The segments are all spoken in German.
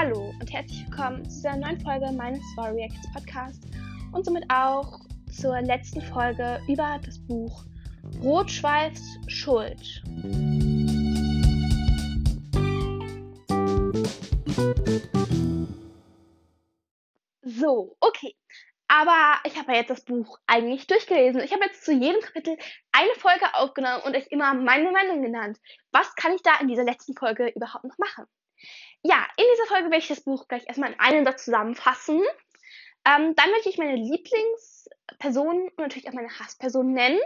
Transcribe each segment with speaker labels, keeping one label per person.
Speaker 1: Hallo und herzlich willkommen zu dieser neuen Folge meines Story Reacts Podcast und somit auch zur letzten Folge über das Buch Rotschweifs Schuld. So, okay. Aber ich habe ja jetzt das Buch eigentlich durchgelesen. Ich habe jetzt zu jedem Kapitel eine Folge aufgenommen und euch immer meine Meinung genannt. Was kann ich da in dieser letzten Folge überhaupt noch machen? Ja, in dieser Folge werde ich das Buch gleich erstmal in einen Satz zusammenfassen. Ähm, dann möchte ich meine Lieblingspersonen und natürlich auch meine Hasspersonen nennen.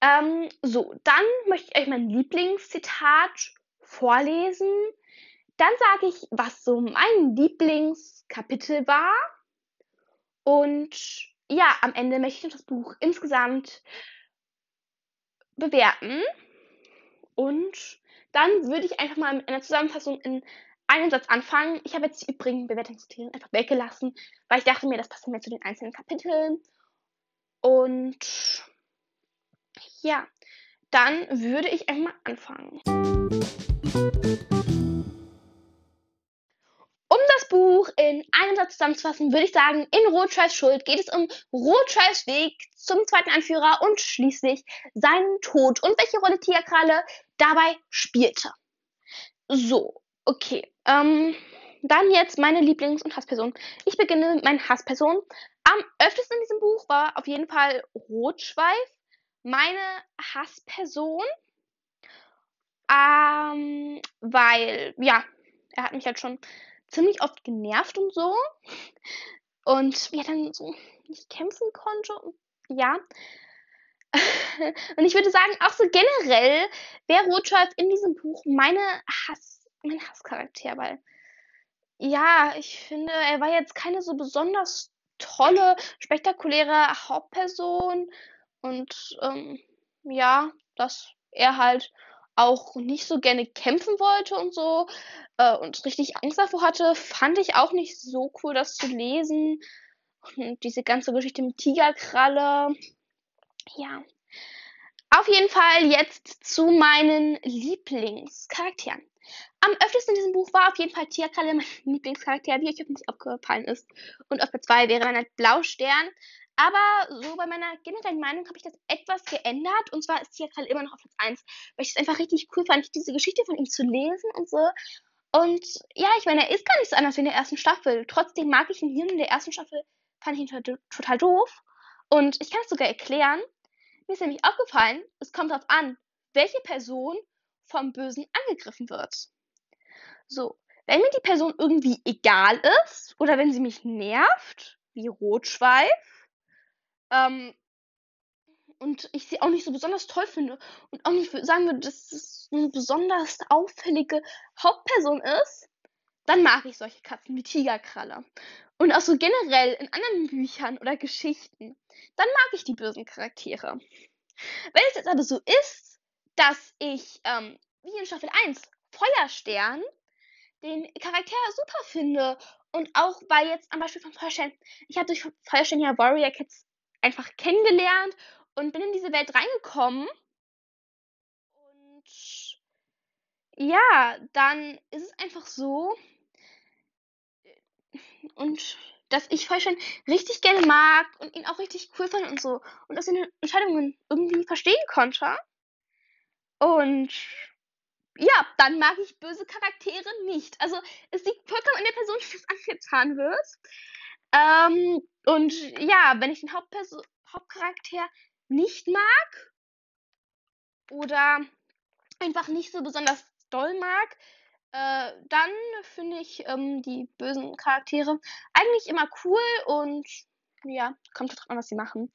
Speaker 1: Ähm, so, dann möchte ich euch mein Lieblingszitat vorlesen. Dann sage ich, was so mein Lieblingskapitel war. Und ja, am Ende möchte ich das Buch insgesamt bewerten. Und dann würde ich einfach mal mit einer Zusammenfassung in einem Satz anfangen. Ich habe jetzt die übrigen Bewertungskriterien einfach weggelassen, weil ich dachte mir, das passt mehr zu den einzelnen Kapiteln. Und ja, dann würde ich einfach mal anfangen. Buch in einem Satz zusammenzufassen, würde ich sagen, in Rotschreis Schuld geht es um Rotschreis Weg zum zweiten Anführer und schließlich seinen Tod und welche Rolle Tigerkralle dabei spielte. So, okay. Ähm, dann jetzt meine Lieblings- und Hassperson. Ich beginne mit meinen Hasspersonen. Am öftesten in diesem Buch war auf jeden Fall Rotschweif meine Hassperson. Ähm, weil, ja, er hat mich halt schon ziemlich oft genervt und so. Und ja, dann so nicht kämpfen konnte. Ja. und ich würde sagen, auch so generell wäre Rotschweif in diesem Buch meine Hass, mein Hasscharakter, weil ja, ich finde, er war jetzt keine so besonders tolle, spektakuläre Hauptperson. Und ähm, ja, dass er halt auch nicht so gerne kämpfen wollte und so äh, und richtig Angst davor hatte, fand ich auch nicht so cool, das zu lesen. Und diese ganze Geschichte mit Tigerkralle. Ja. Auf jeden Fall jetzt zu meinen Lieblingscharakteren. Am öftesten in diesem Buch war auf jeden Fall Tigerkralle mein Lieblingscharakter, wie euch nicht aufgefallen ist. Und auf der 2 wäre dann halt Blaustern. Aber so bei meiner generellen Meinung habe ich das etwas geändert. Und zwar ist Tigerkralle immer noch auf Platz 1, weil ich es einfach richtig cool fand, diese Geschichte von ihm zu lesen und so. Und ja, ich meine, er ist gar nicht so anders wie in der ersten Staffel. Trotzdem mag ich ihn hier in der ersten Staffel, fand ich ihn total doof. Und ich kann es sogar erklären. Mir ist nämlich aufgefallen, es kommt darauf an, welche Person vom Bösen angegriffen wird. So, wenn mir die Person irgendwie egal ist oder wenn sie mich nervt, wie Rotschweif, ähm, und ich sie auch nicht so besonders toll finde und auch nicht sagen würde, dass es eine besonders auffällige Hauptperson ist, dann mag ich solche Katzen wie Tigerkralle. Und auch so generell in anderen Büchern oder Geschichten, dann mag ich die bösen Charaktere. Wenn es jetzt aber so ist, dass ich, ähm, wie in Staffel 1, Feuerstern, den Charakter super finde und auch weil jetzt am Beispiel von Feuerstern, ich habe durch Feuerstern ja Warrior Cats einfach kennengelernt und bin in diese Welt reingekommen. Und ja, dann ist es einfach so. Und dass ich Feuerstein richtig gerne mag und ihn auch richtig cool fand und so. Und dass seine Entscheidungen irgendwie verstehen konnte. Und ja, dann mag ich böse Charaktere nicht. Also es liegt vollkommen an der Person, die das angetan wird. Ähm, und ja, wenn ich den Hauptperson Hauptcharakter nicht mag oder einfach nicht so besonders doll mag, äh, dann finde ich ähm, die bösen Charaktere eigentlich immer cool und ja, kommt drauf an, was sie machen.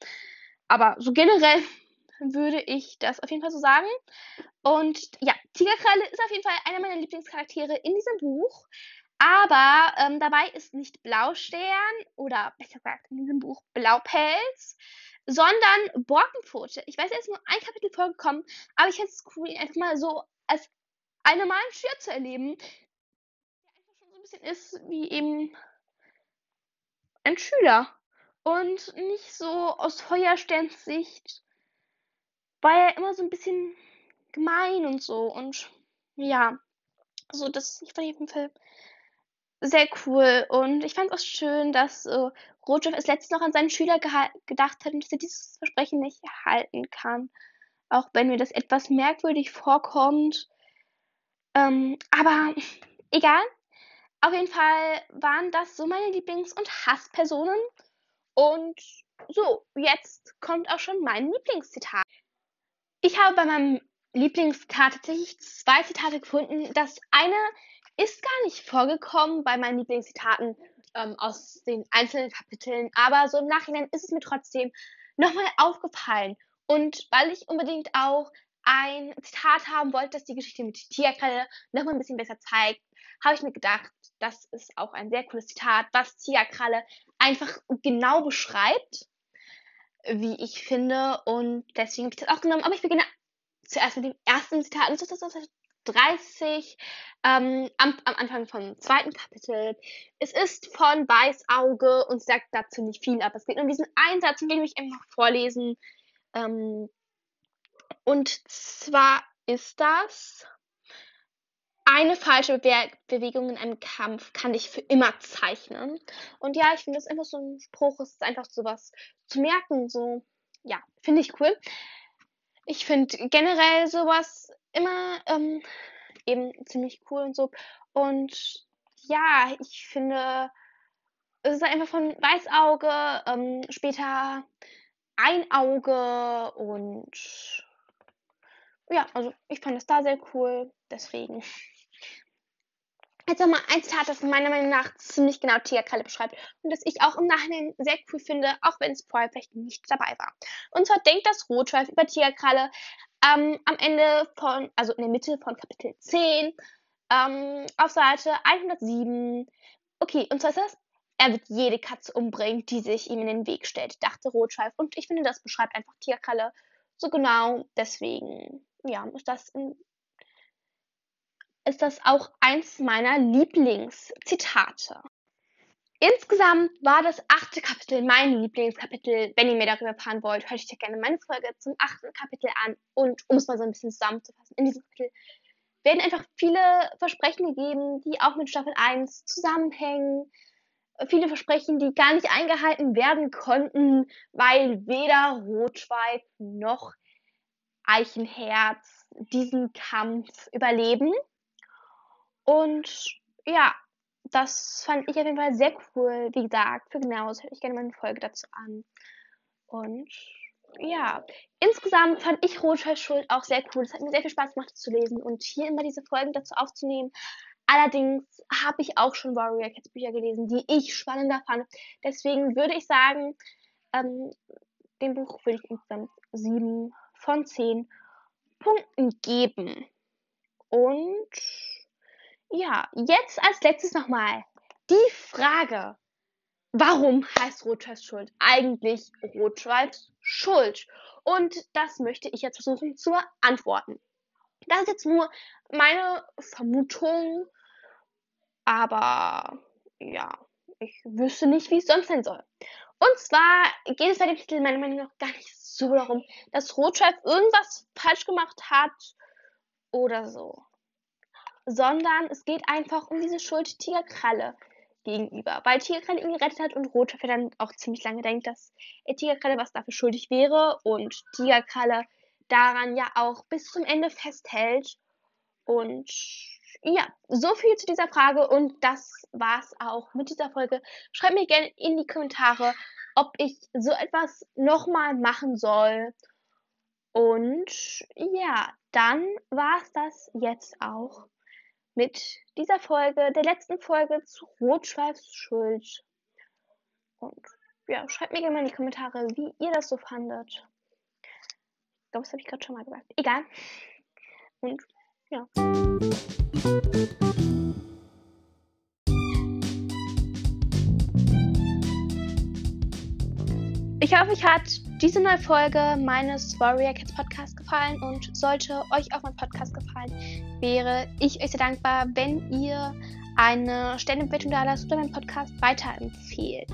Speaker 1: Aber so generell würde ich das auf jeden Fall so sagen. Und ja, Tigerkralle ist auf jeden Fall einer meiner Lieblingscharaktere in diesem Buch. Aber ähm, dabei ist nicht Blaustern oder besser gesagt in diesem Buch Blaupelz, sondern Borkenpfote. Ich weiß, er ist nur ein Kapitel vorgekommen, aber ich hätte es cool, ihn einfach mal so als eine normalen Schüler zu erleben, der einfach schon so ein bisschen ist wie eben ein Schüler. Und nicht so aus Feuersterns Sicht, war er immer so ein bisschen gemein und so. Und ja, also das, ich fand jeden Fall sehr cool. Und ich fand es auch schön, dass äh, Rotschef es letztens noch an seinen Schüler gedacht hat und dass er dieses Versprechen nicht halten kann. Auch wenn mir das etwas merkwürdig vorkommt. Ähm, aber egal. Auf jeden Fall waren das so meine Lieblings- und Hasspersonen. Und so, jetzt kommt auch schon mein Lieblingszitat. Ich habe bei meinem Lieblingszitat tatsächlich zwei Zitate gefunden. Das eine ist gar nicht vorgekommen bei meinen Lieblingszitaten ähm, aus den einzelnen Kapiteln, aber so im Nachhinein ist es mir trotzdem nochmal aufgefallen. Und weil ich unbedingt auch ein Zitat haben wollte, das die Geschichte mit Tigerkralle nochmal ein bisschen besser zeigt, habe ich mir gedacht, das ist auch ein sehr cooles Zitat, was Tigerkralle einfach genau beschreibt, wie ich finde. Und deswegen habe ich das auch genommen. Aber ich beginne zuerst mit dem ersten Zitat. Und das ist 30 ähm, am, am, Anfang vom zweiten Kapitel. Es ist von Weißauge und sagt dazu nicht viel, aber es geht um diesen Einsatz, den will ich einfach vorlesen. Ähm, und zwar ist das eine falsche Be Bewegung in einem Kampf kann dich für immer zeichnen. Und ja, ich finde das einfach so ein Spruch, es ist einfach sowas zu merken, so, ja, finde ich cool. Ich finde generell sowas immer ähm, eben ziemlich cool und so. Und ja, ich finde, es ist einfach von Weißauge, ähm, später ein Auge und ja, also ich fand es da sehr cool, deswegen. Jetzt nochmal ein Zitat, das meiner Meinung nach ziemlich genau Tigerkralle beschreibt und das ich auch im Nachhinein sehr cool finde, auch wenn es vorher vielleicht nicht dabei war. Und zwar denkt das Rotschweif über Tigerkralle ähm, am Ende von, also in der Mitte von Kapitel 10, ähm, auf Seite 107. Okay, und zwar ist das, er wird jede Katze umbringen, die sich ihm in den Weg stellt, dachte Rotschweif. Und ich finde, das beschreibt einfach Tigerkralle so genau. Deswegen, ja, ist das in ist das auch eins meiner Lieblingszitate. Insgesamt war das achte Kapitel mein Lieblingskapitel. Wenn ihr mehr darüber erfahren wollt, hört euch gerne meine Folge zum achten Kapitel an. Und um es mal so ein bisschen zusammenzufassen, in diesem Kapitel werden einfach viele Versprechen gegeben, die auch mit Staffel 1 zusammenhängen. Viele Versprechen, die gar nicht eingehalten werden konnten, weil weder Rotschweif noch Eichenherz diesen Kampf überleben. Und ja, das fand ich auf jeden Fall sehr cool. Wie gesagt, für genaues hätte ich gerne mal eine Folge dazu an. Und ja, insgesamt fand ich Rotscheiß Schuld auch sehr cool. Es hat mir sehr viel Spaß gemacht, das zu lesen und hier immer diese Folgen dazu aufzunehmen. Allerdings habe ich auch schon Warrior Cats Bücher gelesen, die ich spannender fand. Deswegen würde ich sagen, ähm, dem Buch würde ich insgesamt 7 von 10 Punkten geben. Und ja, jetzt als letztes nochmal die Frage. Warum heißt Rotschweifs Schuld eigentlich Rotschweifs Schuld? Und das möchte ich jetzt versuchen zu beantworten. Das ist jetzt nur meine Vermutung, aber ja, ich wüsste nicht, wie es sonst sein soll. Und zwar geht es bei dem Titel meiner Meinung nach gar nicht so darum, dass Rotschweif irgendwas falsch gemacht hat oder so sondern es geht einfach um diese Schuld Tigerkralle gegenüber. Weil Tigerkralle ihn gerettet hat und Rotschopf dann auch ziemlich lange denkt, dass er Tigerkralle was dafür schuldig wäre und Tigerkralle daran ja auch bis zum Ende festhält. Und ja, so viel zu dieser Frage und das war's auch mit dieser Folge. Schreibt mir gerne in die Kommentare, ob ich so etwas nochmal machen soll. Und ja, dann war's das jetzt auch mit dieser Folge, der letzten Folge zu Rotschweifs Schuld. Und ja, schreibt mir gerne mal in die Kommentare, wie ihr das so fandet. Ich glaube, das habe ich gerade schon mal gesagt. Egal. Und ja. Ich hoffe, euch hat diese neue Folge meines Warrior Cats Podcast gefallen und sollte euch auch mein Podcast gefallen, wäre ich euch sehr dankbar, wenn ihr eine Stellenbewertung da lasst oder meinen Podcast weiterempfehlt.